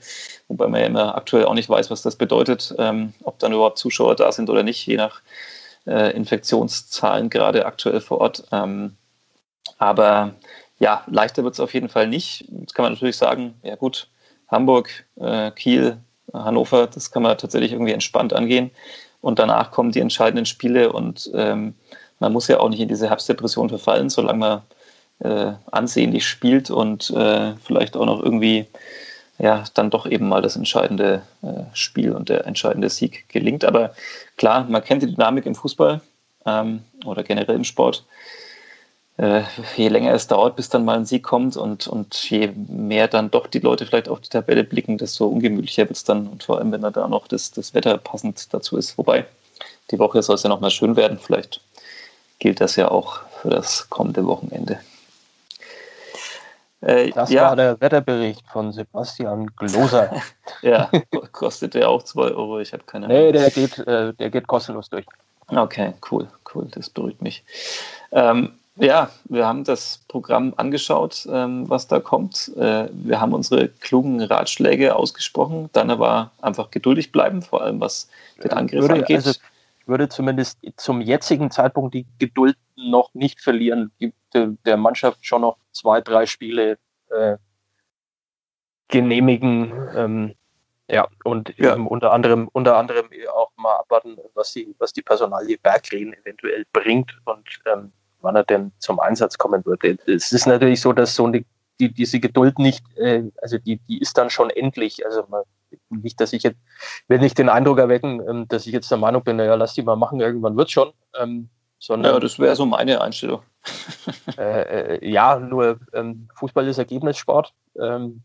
Speaker 1: wobei man ja immer aktuell auch nicht weiß, was das bedeutet, ähm, ob dann überhaupt Zuschauer da sind oder nicht, je nach äh, Infektionszahlen gerade aktuell vor Ort. Ähm, aber ja, leichter wird es auf jeden Fall nicht. Jetzt kann man natürlich sagen, ja gut, Hamburg, äh, Kiel, Hannover, das kann man tatsächlich irgendwie entspannt angehen. Und danach kommen die entscheidenden Spiele und ähm, man muss ja auch nicht in diese Herbstdepression verfallen, solange man äh, ansehnlich spielt und äh, vielleicht auch noch irgendwie ja dann doch eben mal das entscheidende äh, Spiel und der entscheidende Sieg gelingt. Aber klar, man kennt die Dynamik im Fußball ähm, oder generell im Sport äh, je länger es dauert, bis dann mal ein Sieg kommt und, und je mehr dann doch die Leute vielleicht auf die Tabelle blicken, desto ungemütlicher wird es dann und vor allem, wenn da noch das, das Wetter passend dazu ist. Wobei, die Woche soll es ja noch mal schön werden. Vielleicht gilt das ja auch für das kommende Wochenende.
Speaker 3: Äh, das ja. war der Wetterbericht von Sebastian Gloser.
Speaker 1: ja, kostet der auch 2 Euro? Ich habe keine
Speaker 3: Ahnung. Nee, der geht, äh, der geht kostenlos durch.
Speaker 1: Okay, cool, cool, das beruhigt mich. Ähm, ja, wir haben das Programm angeschaut, ähm, was da kommt. Äh, wir haben unsere klugen Ratschläge ausgesprochen, dann aber einfach geduldig bleiben, vor allem was den Angriff
Speaker 3: würde,
Speaker 1: angeht.
Speaker 3: Also, ich würde zumindest zum jetzigen Zeitpunkt die Geduld noch nicht verlieren. Gibt der Mannschaft schon noch zwei, drei Spiele äh, genehmigen. Ähm, ja, und ja. unter anderem unter anderem auch mal abwarten, was die, was die Personalie Berggren eventuell bringt und ähm, wann er denn zum Einsatz kommen würde. Es ist natürlich so, dass so eine, die, diese Geduld nicht, äh, also die, die ist dann schon endlich. Also man, nicht, dass ich jetzt, will nicht den Eindruck erwecken, ähm, dass ich jetzt der Meinung bin, naja, lass die mal machen, irgendwann wird schon. Ähm,
Speaker 1: sondern, ja, das wäre so meine Einstellung.
Speaker 3: Äh, äh, ja, nur ähm, Fußball ist Ergebnissport. Ähm,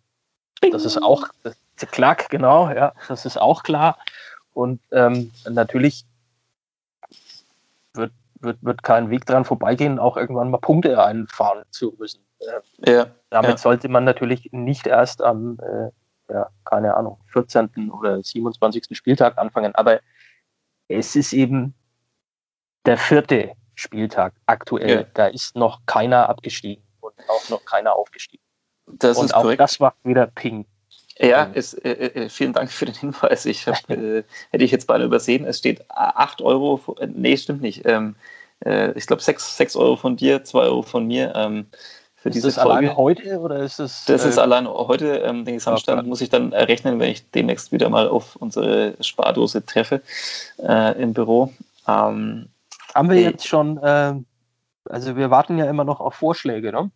Speaker 3: das ist auch das klar, genau, ja, das ist auch klar. Und ähm, natürlich wird wird, wird kein Weg dran vorbeigehen, auch irgendwann mal Punkte einfahren zu müssen. Äh, ja, damit ja. sollte man natürlich nicht erst am, äh, ja, keine Ahnung, 14. oder 27. Spieltag anfangen. Aber es ist eben der vierte Spieltag aktuell. Ja. Da ist noch keiner abgestiegen und auch noch keiner aufgestiegen. Das und ist auch korrekt. das macht wieder Ping.
Speaker 1: Ja, ist, äh, äh, vielen Dank für den Hinweis. Ich hab, äh, hätte ich jetzt beide übersehen. Es steht 8 Euro, nee, stimmt nicht. Ähm, äh, ich glaube 6, 6 Euro von dir, 2 Euro von mir. Ähm, für
Speaker 3: ist
Speaker 1: diese
Speaker 3: das
Speaker 1: Folge.
Speaker 3: allein heute oder ist das?
Speaker 1: Das
Speaker 3: äh,
Speaker 1: ist allein heute. Ähm, den Gesamtstand
Speaker 3: Okay.
Speaker 1: muss ich dann errechnen, wenn ich demnächst wieder mal auf unsere Spardose treffe äh, im Büro. Ähm,
Speaker 3: haben wir jetzt schon? Äh, also wir warten ja immer noch auf Vorschläge, ne?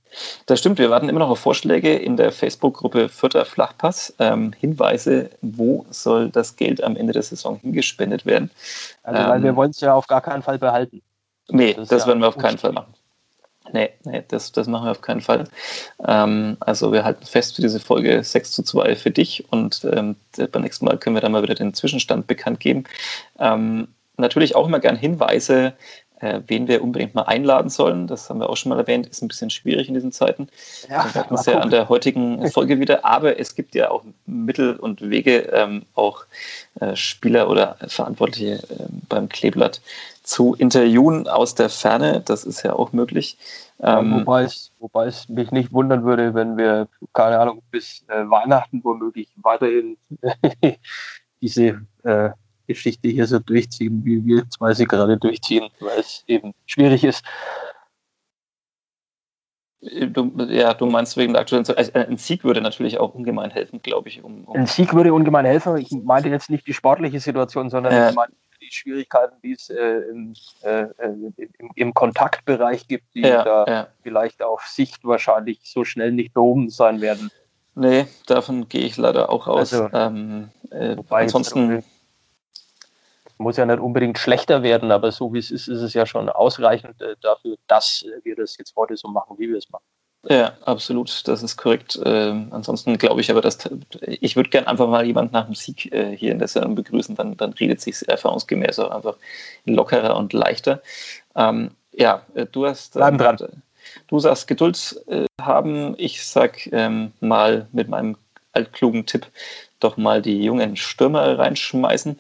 Speaker 1: Das stimmt, wir warten immer noch auf Vorschläge in der Facebook-Gruppe Vierter Flachpass. Ähm, Hinweise, wo soll das Geld am Ende der Saison hingespendet werden?
Speaker 3: Also weil
Speaker 1: Ähm,
Speaker 3: wir wollen es ja auf gar keinen Fall behalten.
Speaker 1: Nee,
Speaker 3: Das
Speaker 1: das,
Speaker 3: ja
Speaker 1: werden wir auf keinen. Fall machen. Nee, nee das, das machen wir auf keinen Fall. Ähm, also wir halten fest für diese Folge 6 zu 2 für dich und ähm, beim nächsten Mal können wir dann mal wieder den Zwischenstand bekannt geben. Ähm, natürlich auch immer gern Hinweise, äh, wen wir unbedingt mal einladen sollen. Das haben wir auch schon mal erwähnt, ist ein bisschen schwierig in diesen Zeiten.
Speaker 3: Ja,
Speaker 1: Wir hatten es ja an der heutigen Folge wieder, aber es gibt ja auch Mittel und Wege, ähm, auch äh, Spieler oder Verantwortliche ähm, beim Kleeblatt zu interviewen aus der Ferne. Das ist ja auch möglich. Ähm,
Speaker 3: wobei, es, wobei es mich nicht wundern würde, wenn wir, keine Ahnung, bis äh, Weihnachten womöglich weiterhin diese äh, Geschichte hier so durchziehen, wie wir zwei sie gerade durchziehen, weil es eben schwierig ist.
Speaker 1: du, ja, du meinst wegen der aktuellen. Also ein Sieg würde natürlich auch ungemein helfen, glaube ich. Um, um
Speaker 3: Ein Sieg würde ungemein helfen. Ich meinte jetzt nicht die sportliche Situation, sondern
Speaker 1: Ja.
Speaker 3: ich meine die Schwierigkeiten, die es äh, im, äh, äh, im, im Kontaktbereich gibt, die
Speaker 1: ja,
Speaker 3: da
Speaker 1: ja.
Speaker 3: vielleicht auf Sicht wahrscheinlich so schnell nicht behoben sein werden.
Speaker 1: Nee, davon gehe ich leider auch aus.
Speaker 3: Also,
Speaker 1: ähm, äh, ansonsten,
Speaker 3: muss ja nicht unbedingt schlechter werden, aber so wie es ist, ist es ja schon ausreichend äh, dafür, dass äh, wir das jetzt heute so machen, wie wir es machen.
Speaker 1: Ja, absolut, das ist korrekt. Ähm, ansonsten glaube ich aber, dass ich würde gern einfach mal jemanden nach dem Sieg äh, hier in der Sendung begrüßen, dann, dann redet sich erfahrungsgemäß auch einfach lockerer und leichter. Ähm, ja, äh, du hast
Speaker 3: Bleiben dran.
Speaker 1: Du sagst Geduld äh, haben. Ich sag ähm, mal mit meinem altklugen Tipp doch mal die jungen Stürmer reinschmeißen.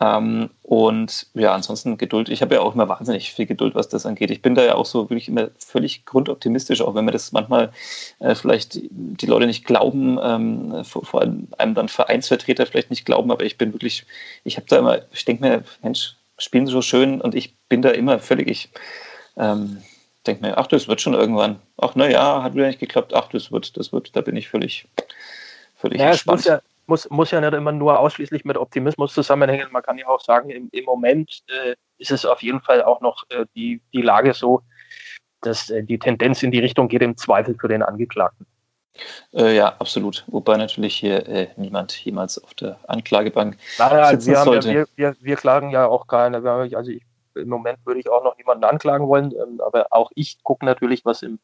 Speaker 1: Ähm, und ja, ansonsten Geduld. Ich habe ja auch immer wahnsinnig viel Geduld, was das angeht. Ich bin da ja auch so wirklich immer völlig grundoptimistisch, auch wenn mir das manchmal äh, vielleicht die Leute nicht glauben, ähm, vor, vor allem einem dann Vereinsvertreter vielleicht nicht glauben, aber ich bin wirklich, ich habe da immer, ich denke mir, Mensch, spielen so schön und ich bin da immer völlig, ich ähm, denke mir, ach, das wird schon irgendwann. Ach, naja, hat wieder nicht geklappt. Ach, das wird, das wird, da bin ich völlig, völlig
Speaker 3: Ja, es
Speaker 1: entspannt.
Speaker 3: muss ja, muss, muss ja nicht immer nur ausschließlich mit Optimismus zusammenhängen. Man kann ja auch sagen, im, im Moment äh, ist es auf jeden Fall auch noch äh, die, die Lage so, dass äh, die Tendenz in die Richtung geht, im Zweifel für den Angeklagten.
Speaker 1: Äh, ja, absolut. Wobei natürlich hier äh, niemand jemals auf der Anklagebank
Speaker 3: Naja,
Speaker 1: sitzen
Speaker 3: wir, haben ja,
Speaker 1: sollte.
Speaker 3: wir, wir, wir klagen ja auch keine. Also ich, im Moment würde ich auch noch niemanden anklagen wollen, ähm, aber auch ich gucke natürlich, was im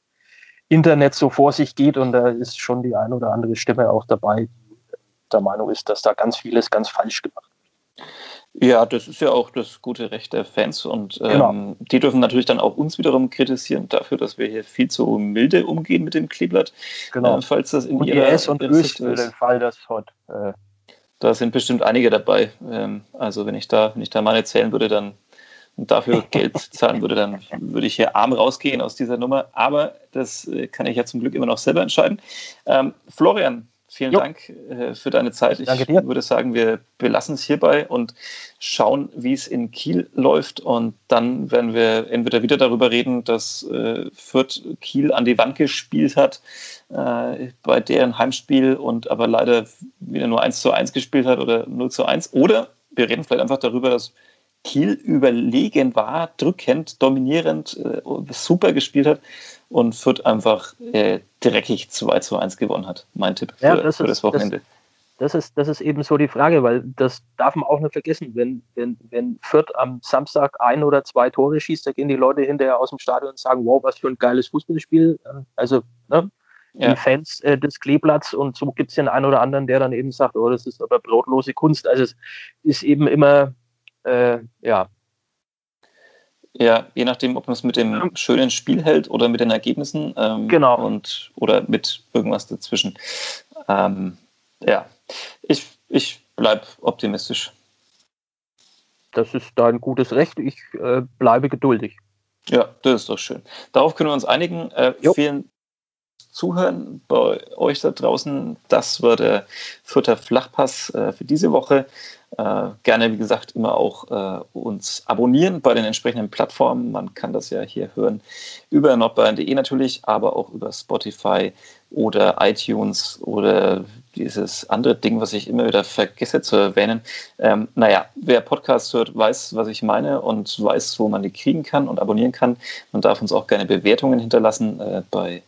Speaker 3: Internet so vor sich geht und da ist schon die eine oder andere Stimme auch dabei, der Meinung ist, dass da ganz vieles ganz falsch gemacht wird.
Speaker 1: Ja, das ist ja auch das gute Recht der Fans und ähm,
Speaker 3: Genau.
Speaker 1: die dürfen natürlich dann auch uns wiederum kritisieren dafür, dass wir hier viel zu milde umgehen mit dem Kleeblatt.
Speaker 3: Genau.
Speaker 1: Äh, falls das in
Speaker 3: und
Speaker 1: ihrer
Speaker 3: IS und Öst
Speaker 1: ist.
Speaker 3: den Fall, dass heute äh,
Speaker 1: Da sind bestimmt einige dabei. Ähm, also wenn ich da, wenn ich da meine zählen würde, dann und dafür Geld zahlen würde, dann würde ich hier arm rausgehen aus dieser Nummer. Aber das äh, kann ich ja zum Glück immer noch selber entscheiden. Ähm, Florian, vielen
Speaker 3: Jo.
Speaker 1: Dank äh, für deine Zeit. Ich würde sagen, wir belassen es hierbei und schauen, wie es in Kiel läuft. Und dann werden wir entweder wieder darüber reden, dass äh, Fürth Kiel an die Wand gespielt hat äh, bei deren Heimspiel und aber leider wieder nur 1 zu 1 gespielt hat oder 0 zu 1. Oder wir reden vielleicht einfach darüber, dass Kiel überlegen war, drückend, dominierend, äh, super gespielt hat und Fürth einfach äh, dreckig 2 zu 1 gewonnen hat. Mein Tipp für,
Speaker 3: Ja, das
Speaker 1: für
Speaker 3: ist-
Speaker 1: das Wochenende.
Speaker 3: das ist, das ist eben so die Frage, weil das darf man auch nicht vergessen. Wenn, wenn, wenn Fürth am Samstag ein oder zwei Tore schießt, da gehen die Leute hinterher aus dem Stadion und sagen, wow, was für ein geiles Fußballspiel. Also ne,
Speaker 1: Ja.
Speaker 3: die Fans äh, des Kleeblatts und so gibt es den einen oder anderen, der dann eben sagt, oh, das ist aber brotlose Kunst. Also es ist eben immer, äh, ja,
Speaker 1: Ja, je nachdem, ob man es mit dem schönen Spiel hält oder mit den Ergebnissen. Ähm,
Speaker 3: Genau.
Speaker 1: Und, oder mit irgendwas dazwischen. Ähm, ja, ich, ich bleibe optimistisch.
Speaker 3: das ist dein gutes Recht. Ich äh, bleibe geduldig.
Speaker 1: Ja, das ist doch schön. Darauf können wir uns einigen. Äh, vielen Zuhören bei euch da draußen. Das war der vierte Flachpass äh, für diese Woche. Äh, gerne, wie gesagt, immer auch äh, uns abonnieren bei den entsprechenden Plattformen. Man kann das ja hier hören über nordbayern.de natürlich, aber auch über Spotify oder iTunes oder dieses andere Ding, was ich immer wieder vergesse zu erwähnen. Ähm, naja, wer Podcast hört, weiß, was ich meine und weiß, wo man die kriegen kann und abonnieren kann. Man darf uns auch gerne Bewertungen hinterlassen. Äh, bei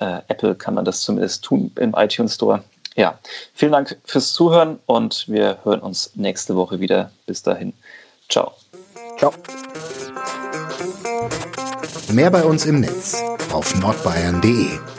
Speaker 1: äh, Apple kann man das zumindest tun im iTunes Store. Ja, vielen Dank fürs Zuhören und wir hören uns nächste Woche wieder. Bis dahin. Ciao. Ciao.
Speaker 2: Mehr bei uns im Netz auf nordbayern.de